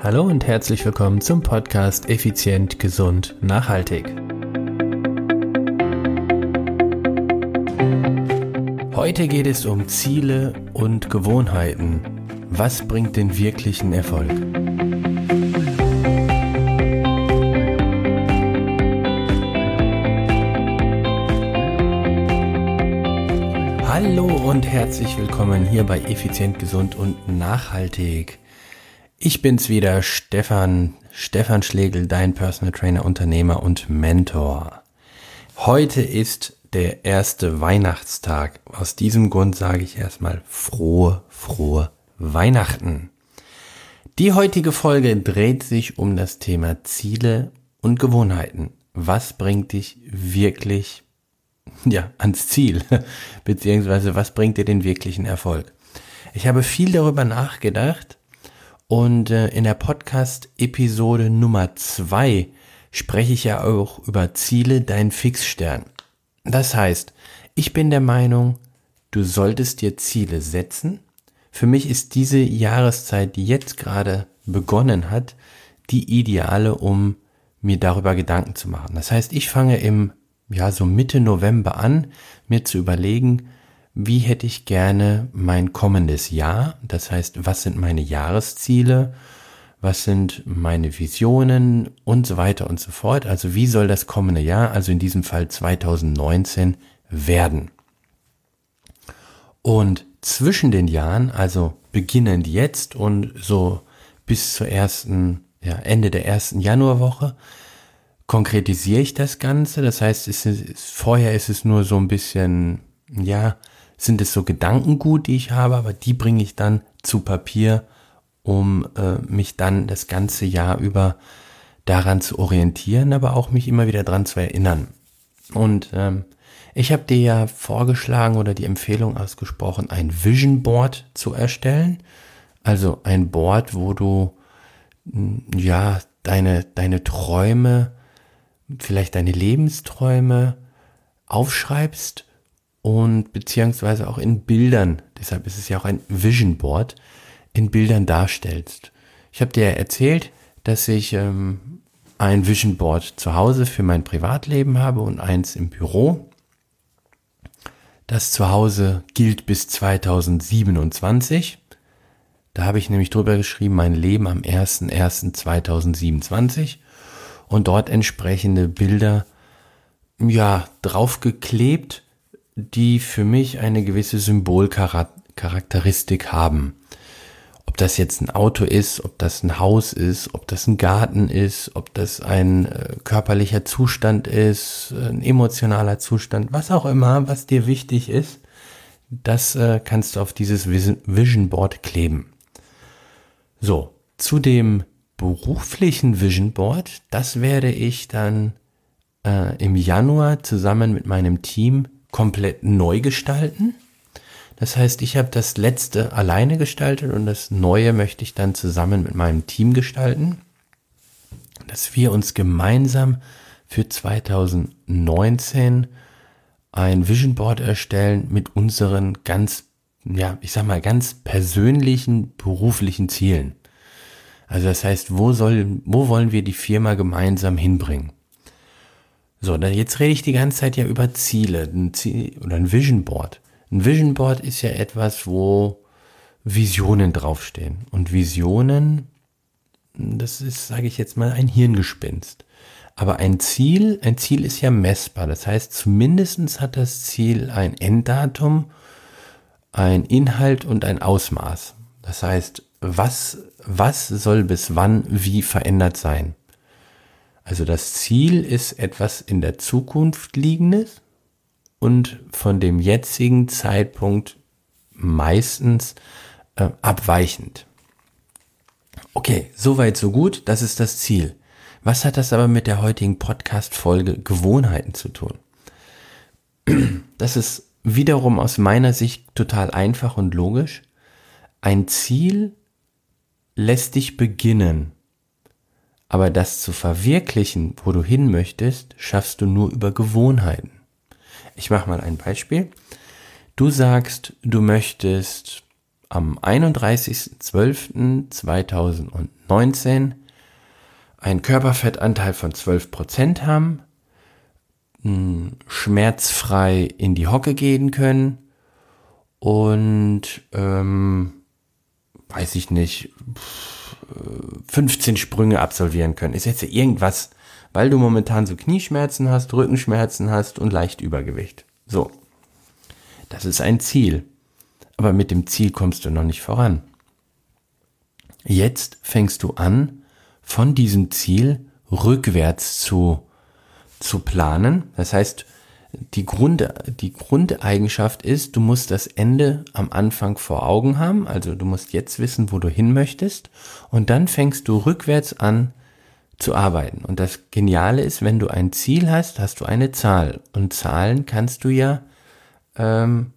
Hallo und herzlich willkommen zum Podcast Effizient, Gesund, Nachhaltig. Heute geht es um Ziele und Gewohnheiten. Was bringt den wirklichen Erfolg? Hallo und herzlich willkommen hier bei Effizient, Gesund und Nachhaltig. Ich bin's wieder, Stefan, Stefan Schlegel, dein Personal Trainer, Unternehmer und Mentor. Heute ist der erste Weihnachtstag. Aus diesem Grund sage ich erstmal frohe, frohe Weihnachten. Die heutige Folge dreht sich um das Thema Ziele und Gewohnheiten. Was bringt dich wirklich, ja, ans Ziel? Beziehungsweise was bringt dir den wirklichen Erfolg? Ich habe viel darüber nachgedacht und äh, in der Podcast-Episode Nummer zwei spreche ich ja auch über Ziele, dein Fixstern. Das heißt, ich bin der Meinung, du solltest dir Ziele setzen. Für mich ist diese Jahreszeit, die jetzt gerade begonnen hat, die ideale, um mir darüber Gedanken zu machen. Das heißt, ich fange im, ja, so Mitte November an, mir zu überlegen, wie hätte ich gerne mein kommendes Jahr, das heißt, was sind meine Jahresziele, was sind meine Visionen und so weiter und so fort. Also wie soll das kommende Jahr, also in diesem Fall 2019, werden? Und zwischen den Jahren, also beginnend jetzt und so bis zur ersten, ja, Ende der ersten Januarwoche, konkretisiere ich das Ganze. Das heißt, ist, vorher ist es nur so ein bisschen, ja, sind es so Gedankengut, die ich habe, aber die bringe ich dann zu Papier, um äh, mich dann das ganze Jahr über daran zu orientieren, aber auch mich immer wieder daran zu erinnern. Und ähm, ich habe dir ja vorgeschlagen oder die Empfehlung ausgesprochen, ein Vision Board zu erstellen. Also ein Board, wo du hm, ja deine, deine Träume, vielleicht deine Lebensträume aufschreibst und beziehungsweise auch in Bildern, deshalb ist es ja auch ein Vision Board, in Bildern darstellst. Ich habe dir erzählt, dass ich ähm, ein Vision Board zu Hause für mein Privatleben habe und eins im Büro. Das zu Hause gilt bis 2027. Da habe ich nämlich drüber geschrieben, mein Leben am 01.01.2027 und dort entsprechende Bilder ja draufgeklebt die für mich eine gewisse Symbolcharakteristik haben. Ob das jetzt ein Auto ist, ob das ein Haus ist, ob das ein Garten ist, ob das ein äh, körperlicher Zustand ist, ein emotionaler Zustand, was auch immer, was dir wichtig ist, das äh, kannst du auf dieses Vision Board kleben. So, zu dem beruflichen Vision Board, das werde ich dann äh, im Januar zusammen mit meinem Team komplett neu gestalten. Das heißt, ich habe das letzte alleine gestaltet und das neue möchte ich dann zusammen mit meinem Team gestalten, dass wir uns gemeinsam für 2019 ein Vision Board erstellen mit unseren ganz, ja, ich sag mal, ganz persönlichen beruflichen Zielen. Also das heißt, wo soll, wo wollen wir die Firma gemeinsam hinbringen? So, dann jetzt rede ich die ganze Zeit ja über Ziele ein Ziel, oder ein Vision Board. Ein Vision Board ist ja etwas, wo Visionen draufstehen. Und Visionen, das ist, sage ich jetzt mal, ein Hirngespinst. Aber ein Ziel, ein Ziel ist ja messbar. Das heißt, zumindestens hat das Ziel ein Enddatum, ein Inhalt und ein Ausmaß. Das heißt, was, was soll bis wann wie verändert sein? Also das Ziel ist etwas in der Zukunft liegendes und von dem jetzigen Zeitpunkt meistens äh, abweichend. Okay, soweit so gut, das ist das Ziel. Was hat das aber mit der heutigen Podcast-Folge Gewohnheiten zu tun? Das ist wiederum aus meiner Sicht total einfach und logisch. Ein Ziel lässt dich beginnen, aber das zu verwirklichen, wo du hin möchtest, schaffst du nur über Gewohnheiten. Ich mache mal ein Beispiel. Du sagst, du möchtest am 31.12.2019 einen Körperfettanteil von 12% haben, schmerzfrei in die Hocke gehen können und ähm, weiß ich nicht, 15 Sprünge absolvieren können. Ist jetzt irgendwas, weil du momentan so Knieschmerzen hast, Rückenschmerzen hast und leicht Übergewicht. So. Das ist ein Ziel. Aber mit dem Ziel kommst du noch nicht voran. Jetzt fängst du an, von diesem Ziel rückwärts zu, zu planen. Das heißt, die, Grund, die Grundeigenschaft ist, du musst das Ende am Anfang vor Augen haben, also du musst jetzt wissen, wo du hin möchtest und dann fängst du rückwärts an zu arbeiten. Und das Geniale ist, wenn du ein Ziel hast, hast du eine Zahl und Zahlen kannst du ja ähm,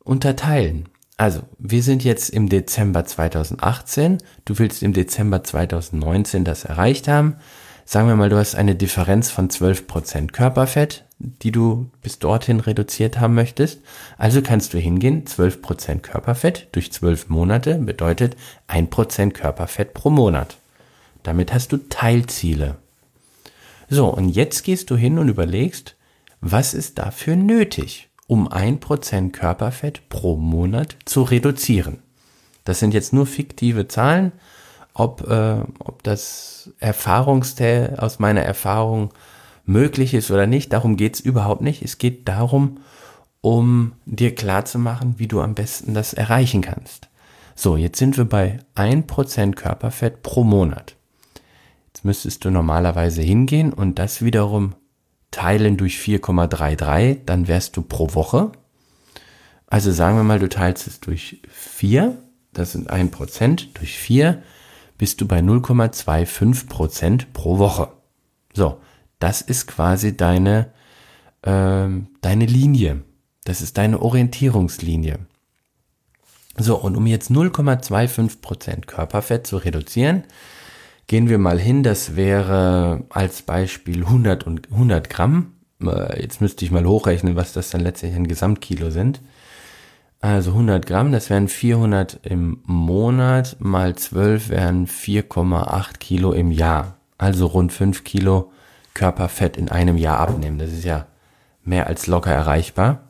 unterteilen. Also, wir sind jetzt im Dezember 2018, du willst im Dezember 2019 das erreicht haben. Sagen wir mal, du hast eine Differenz von 12% Körperfett, die du bis dorthin reduziert haben möchtest. Also kannst du hingehen, 12% Körperfett durch 12 Monate bedeutet 1% Körperfett pro Monat. Damit hast du Teilziele. So, und jetzt gehst du hin und überlegst, was ist dafür nötig, um 1% Körperfett pro Monat zu reduzieren. Das sind jetzt nur fiktive Zahlen. Ob, äh, ob das Erfahrungsteil aus meiner Erfahrung möglich ist oder nicht. Darum geht's überhaupt nicht. Es geht darum, um dir klarzumachen, wie du am besten das erreichen kannst. So, jetzt sind wir bei 1% Körperfett pro Monat. Jetzt müsstest du normalerweise hingehen und das wiederum teilen durch 4,33, dann wärst du pro Woche. Also sagen wir mal, du teilst es durch 4, das sind 1%, durch 4 bist du bei 0,25% pro Woche. So, das ist quasi deine, äh, deine Linie. Das ist deine Orientierungslinie. So, und um jetzt 0,25% Körperfett zu reduzieren, gehen wir mal hin, das wäre als Beispiel 100, und 100 Gramm. Äh, jetzt müsste ich mal hochrechnen, was das dann letztlich ein Gesamtkilo sind. Also 100 Gramm, das wären 400 im Monat, mal 12 wären 4,8 Kilo im Jahr. Also rund 5 Kilo Körperfett in einem Jahr abnehmen. Das ist ja mehr als locker erreichbar.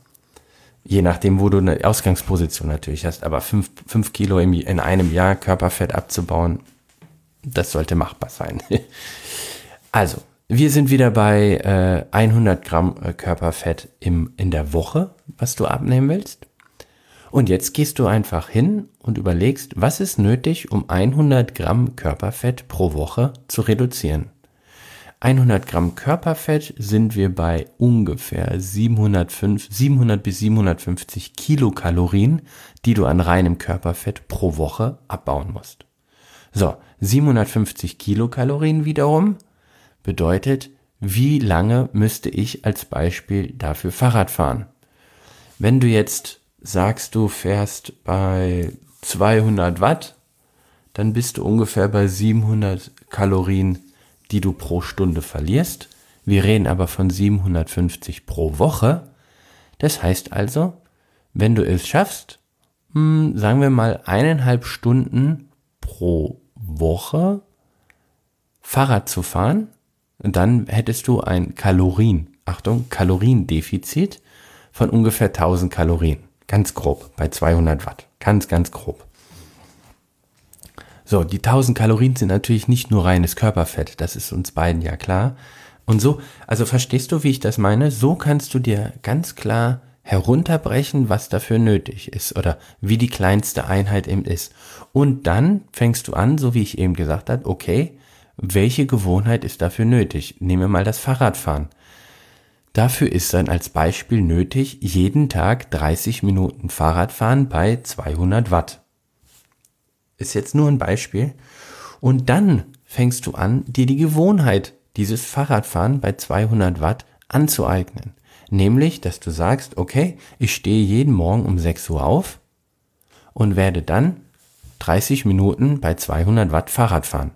Je nachdem, wo du eine Ausgangsposition natürlich hast. Aber fünf, fünf Kilo im, in einem Jahr Körperfett abzubauen, das sollte machbar sein. also, wir sind wieder bei äh, 100 Gramm äh, Körperfett im, in der Woche, was du abnehmen willst. Und jetzt gehst du einfach hin und überlegst, was ist nötig, um 100 Gramm Körperfett pro Woche zu reduzieren. 100 Gramm Körperfett sind wir bei ungefähr 705, 700 bis 750 Kilokalorien, die du an reinem Körperfett pro Woche abbauen musst. So, 750 Kilokalorien wiederum bedeutet, wie lange müsste ich als Beispiel dafür Fahrrad fahren? Wenn du jetzt sagst, du fährst bei 200 Watt, dann bist du ungefähr bei 700 Kalorien die du pro Stunde verlierst. Wir reden aber von 750 pro Woche. Das heißt also, wenn du es schaffst, hm, sagen wir mal eineinhalb Stunden pro Woche Fahrrad zu fahren, dann hättest du ein Kalorien, Achtung, Kaloriendefizit von ungefähr 1000 Kalorien. Ganz grob, bei 200 Watt. Ganz, ganz grob. So, die 1000 Kalorien sind natürlich nicht nur reines Körperfett, das ist uns beiden ja klar. Und so, also verstehst du, wie ich das meine? So kannst du dir ganz klar herunterbrechen, was dafür nötig ist oder wie die kleinste Einheit eben ist. Und dann fängst du an, so wie ich eben gesagt habe, okay, welche Gewohnheit ist dafür nötig? Nehmen wir mal das Fahrradfahren. Dafür ist dann als Beispiel nötig, jeden Tag 30 Minuten Fahrradfahren bei 200 Watt. Ist jetzt nur ein Beispiel. Und dann fängst du an, dir die Gewohnheit dieses Fahrradfahren bei 200 Watt anzueignen. Nämlich, dass du sagst, okay, ich stehe jeden Morgen um 6 Uhr auf und werde dann 30 Minuten bei 200 Watt Fahrrad fahren.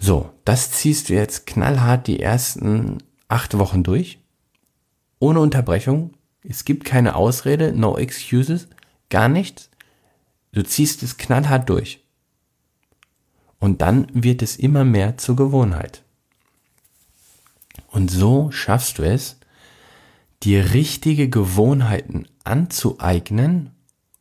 So, das ziehst du jetzt knallhart die ersten acht Wochen durch. Ohne Unterbrechung. Es gibt keine Ausrede, no excuses, gar nichts. Du ziehst es knallhart durch. Und dann wird es immer mehr zur Gewohnheit. Und so schaffst du es, dir richtige Gewohnheiten anzueignen,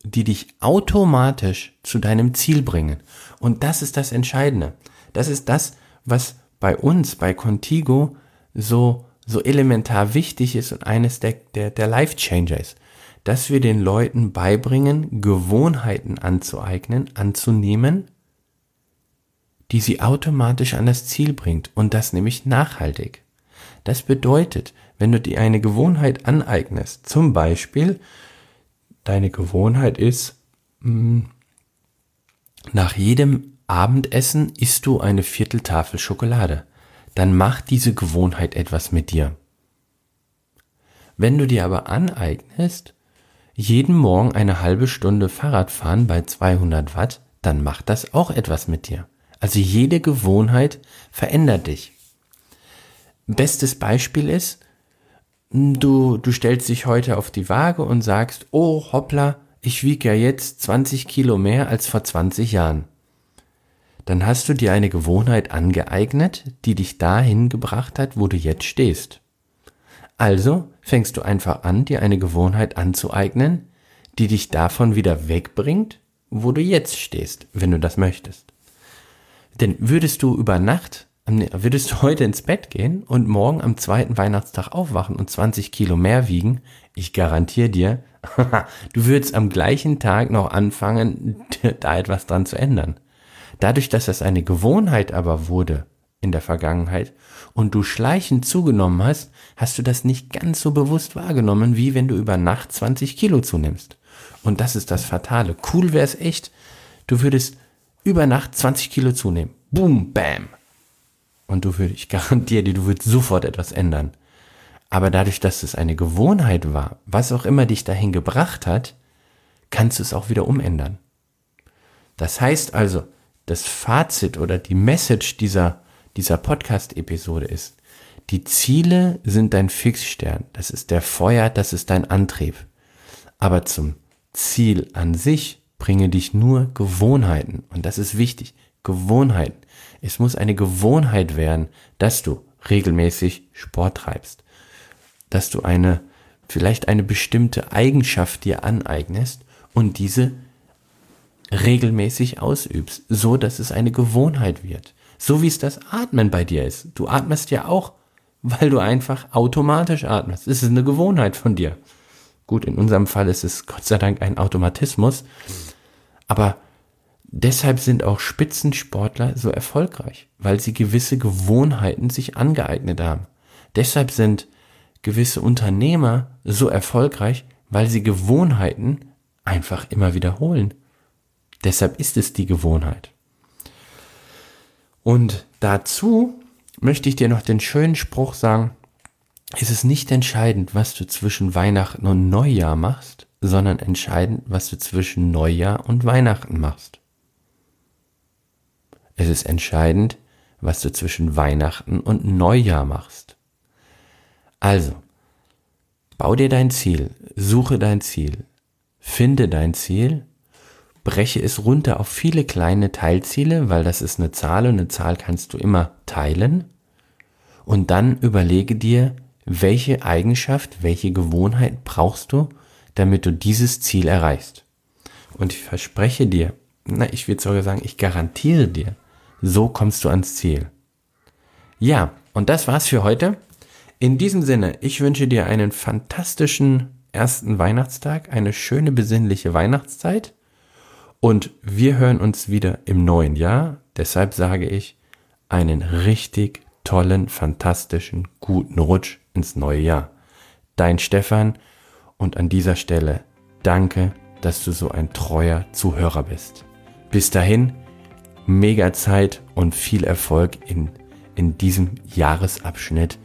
die dich automatisch zu deinem Ziel bringen. Und das ist das Entscheidende. Das ist das, was bei uns, bei Contigo, so, so elementar wichtig ist und eines der, der, der Life Changer ist. Dass wir den Leuten beibringen, Gewohnheiten anzueignen, anzunehmen, die sie automatisch an das Ziel bringt. Und das nämlich nachhaltig. Das bedeutet, wenn du dir eine Gewohnheit aneignest, zum Beispiel, deine Gewohnheit ist, mm, nach jedem Abendessen isst du eine Vierteltafel Schokolade, dann macht diese Gewohnheit etwas mit dir. Wenn du dir aber aneignest, jeden Morgen eine halbe Stunde Fahrrad fahren bei 200 Watt, dann macht das auch etwas mit dir. Also jede Gewohnheit verändert dich. Bestes Beispiel ist, du, du stellst dich heute auf die Waage und sagst, oh hoppla, ich wiege ja jetzt 20 Kilo mehr als vor 20 Jahren. Dann hast du dir eine Gewohnheit angeeignet, die dich dahin gebracht hat, wo du jetzt stehst. Also fängst du einfach an, dir eine Gewohnheit anzueignen, die dich davon wieder wegbringt, wo du jetzt stehst, wenn du das möchtest. Denn würdest du über Nacht würdest du heute ins Bett gehen und morgen am zweiten Weihnachtstag aufwachen und 20 Kilo mehr wiegen, ich garantiere dir, du würdest am gleichen Tag noch anfangen, da etwas dran zu ändern. Dadurch, dass das eine Gewohnheit aber wurde in der Vergangenheit und du schleichend zugenommen hast, hast du das nicht ganz so bewusst wahrgenommen, wie wenn du über Nacht 20 Kilo zunimmst. Und das ist das Fatale. Cool wäre es echt, du würdest über Nacht 20 Kilo zunehmen. Boom, bam. Und du würdest, ich garantiere dir, du würdest sofort etwas ändern. Aber dadurch, dass es eine Gewohnheit war, was auch immer dich dahin gebracht hat, kannst du es auch wieder umändern. Das heißt also, das Fazit oder die Message dieser, dieser Podcast-Episode ist, die Ziele sind dein Fixstern, das ist der Feuer, das ist dein Antrieb. Aber zum Ziel an sich bringe dich nur Gewohnheiten. Und das ist wichtig. Gewohnheiten. Es muss eine Gewohnheit werden, dass du regelmäßig Sport treibst, dass du eine, vielleicht eine bestimmte Eigenschaft dir aneignest und diese regelmäßig ausübst, so dass es eine Gewohnheit wird. So wie es das Atmen bei dir ist. Du atmest ja auch, weil du einfach automatisch atmest. Es ist eine Gewohnheit von dir. Gut, in unserem Fall ist es Gott sei Dank ein Automatismus, aber Deshalb sind auch Spitzensportler so erfolgreich, weil sie gewisse Gewohnheiten sich angeeignet haben. Deshalb sind gewisse Unternehmer so erfolgreich, weil sie Gewohnheiten einfach immer wiederholen. Deshalb ist es die Gewohnheit. Und dazu möchte ich dir noch den schönen Spruch sagen, es ist nicht entscheidend, was du zwischen Weihnachten und Neujahr machst, sondern entscheidend, was du zwischen Neujahr und Weihnachten machst. Es ist entscheidend, was du zwischen Weihnachten und Neujahr machst. Also, bau dir dein Ziel, suche dein Ziel, finde dein Ziel, breche es runter auf viele kleine Teilziele, weil das ist eine Zahl und eine Zahl kannst du immer teilen. Und dann überlege dir, welche Eigenschaft, welche Gewohnheit brauchst du, damit du dieses Ziel erreichst. Und ich verspreche dir, na, ich würde sogar sagen, ich garantiere dir, so kommst du ans Ziel. Ja, und das war's für heute. In diesem Sinne, ich wünsche dir einen fantastischen ersten Weihnachtstag, eine schöne besinnliche Weihnachtszeit und wir hören uns wieder im neuen Jahr. Deshalb sage ich einen richtig tollen, fantastischen, guten Rutsch ins neue Jahr. Dein Stefan und an dieser Stelle danke, dass du so ein treuer Zuhörer bist. Bis dahin, mega Zeit und viel Erfolg in, in diesem Jahresabschnitt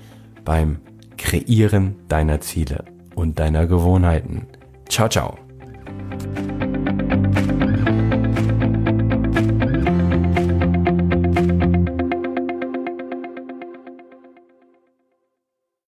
beim Kreieren deiner Ziele und deiner Gewohnheiten. Ciao, ciao.